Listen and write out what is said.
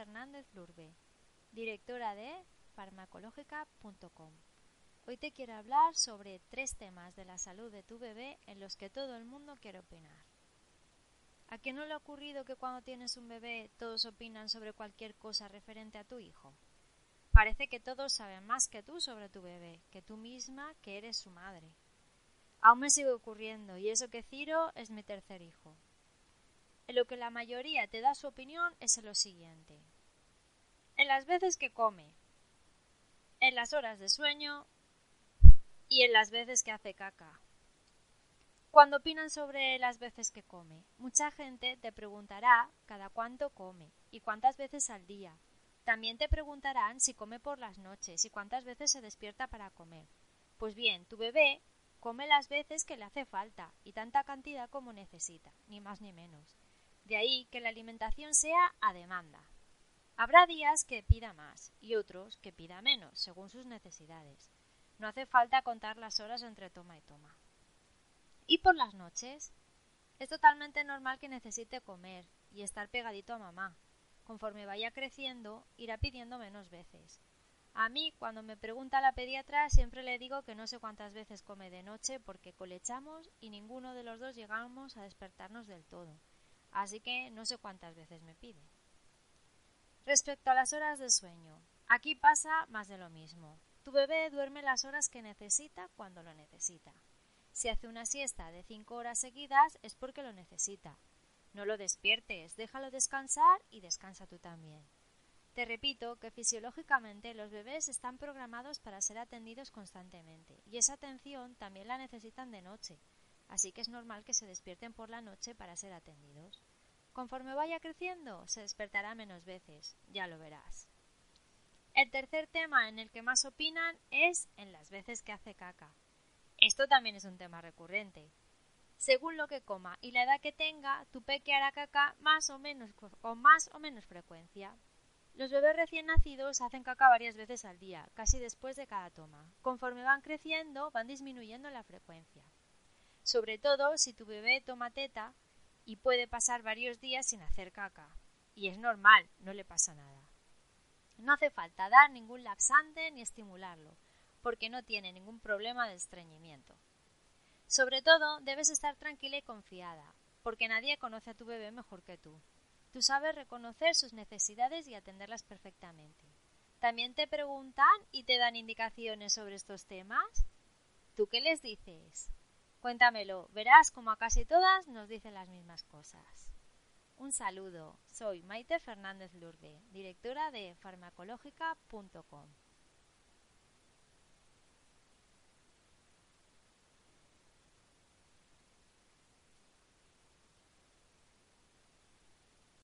Fernández Lurbe, directora de farmacológica.com. Hoy te quiero hablar sobre tres temas de la salud de tu bebé en los que todo el mundo quiere opinar. ¿A qué no le ha ocurrido que cuando tienes un bebé todos opinan sobre cualquier cosa referente a tu hijo? Parece que todos saben más que tú sobre tu bebé, que tú misma, que eres su madre. Aún me sigue ocurriendo, y eso que Ciro es mi tercer hijo. En lo que la mayoría te da su opinión es en lo siguiente. En las veces que come, en las horas de sueño y en las veces que hace caca. Cuando opinan sobre las veces que come, mucha gente te preguntará cada cuánto come y cuántas veces al día, también te preguntarán si come por las noches y cuántas veces se despierta para comer. Pues bien, tu bebé come las veces que le hace falta y tanta cantidad como necesita, ni más ni menos. De ahí que la alimentación sea a demanda. Habrá días que pida más y otros que pida menos, según sus necesidades. No hace falta contar las horas entre toma y toma. ¿Y por las noches? Es totalmente normal que necesite comer y estar pegadito a mamá, conforme vaya creciendo, irá pidiendo menos veces. A mí, cuando me pregunta la pediatra, siempre le digo que no sé cuántas veces come de noche porque colechamos y ninguno de los dos llegamos a despertarnos del todo. Así que no sé cuántas veces me pide. Respecto a las horas de sueño, aquí pasa más de lo mismo. Tu bebé duerme las horas que necesita cuando lo necesita. Si hace una siesta de cinco horas seguidas es porque lo necesita. No lo despiertes, déjalo descansar y descansa tú también. Te repito que fisiológicamente los bebés están programados para ser atendidos constantemente y esa atención también la necesitan de noche, así que es normal que se despierten por la noche para ser atendidos. Conforme vaya creciendo, se despertará menos veces, ya lo verás. El tercer tema en el que más opinan es en las veces que hace caca. Esto también es un tema recurrente. Según lo que coma y la edad que tenga, tu peque hará caca más o menos con más o menos frecuencia. Los bebés recién nacidos hacen caca varias veces al día, casi después de cada toma. Conforme van creciendo, van disminuyendo la frecuencia. Sobre todo si tu bebé toma teta y puede pasar varios días sin hacer caca. Y es normal, no le pasa nada. No hace falta dar ningún laxante ni estimularlo, porque no tiene ningún problema de estreñimiento. Sobre todo, debes estar tranquila y confiada, porque nadie conoce a tu bebé mejor que tú. Tú sabes reconocer sus necesidades y atenderlas perfectamente. ¿También te preguntan y te dan indicaciones sobre estos temas? ¿Tú qué les dices? Cuéntamelo, verás como a casi todas nos dicen las mismas cosas. Un saludo, soy Maite Fernández Lourdes, directora de farmacológica.com.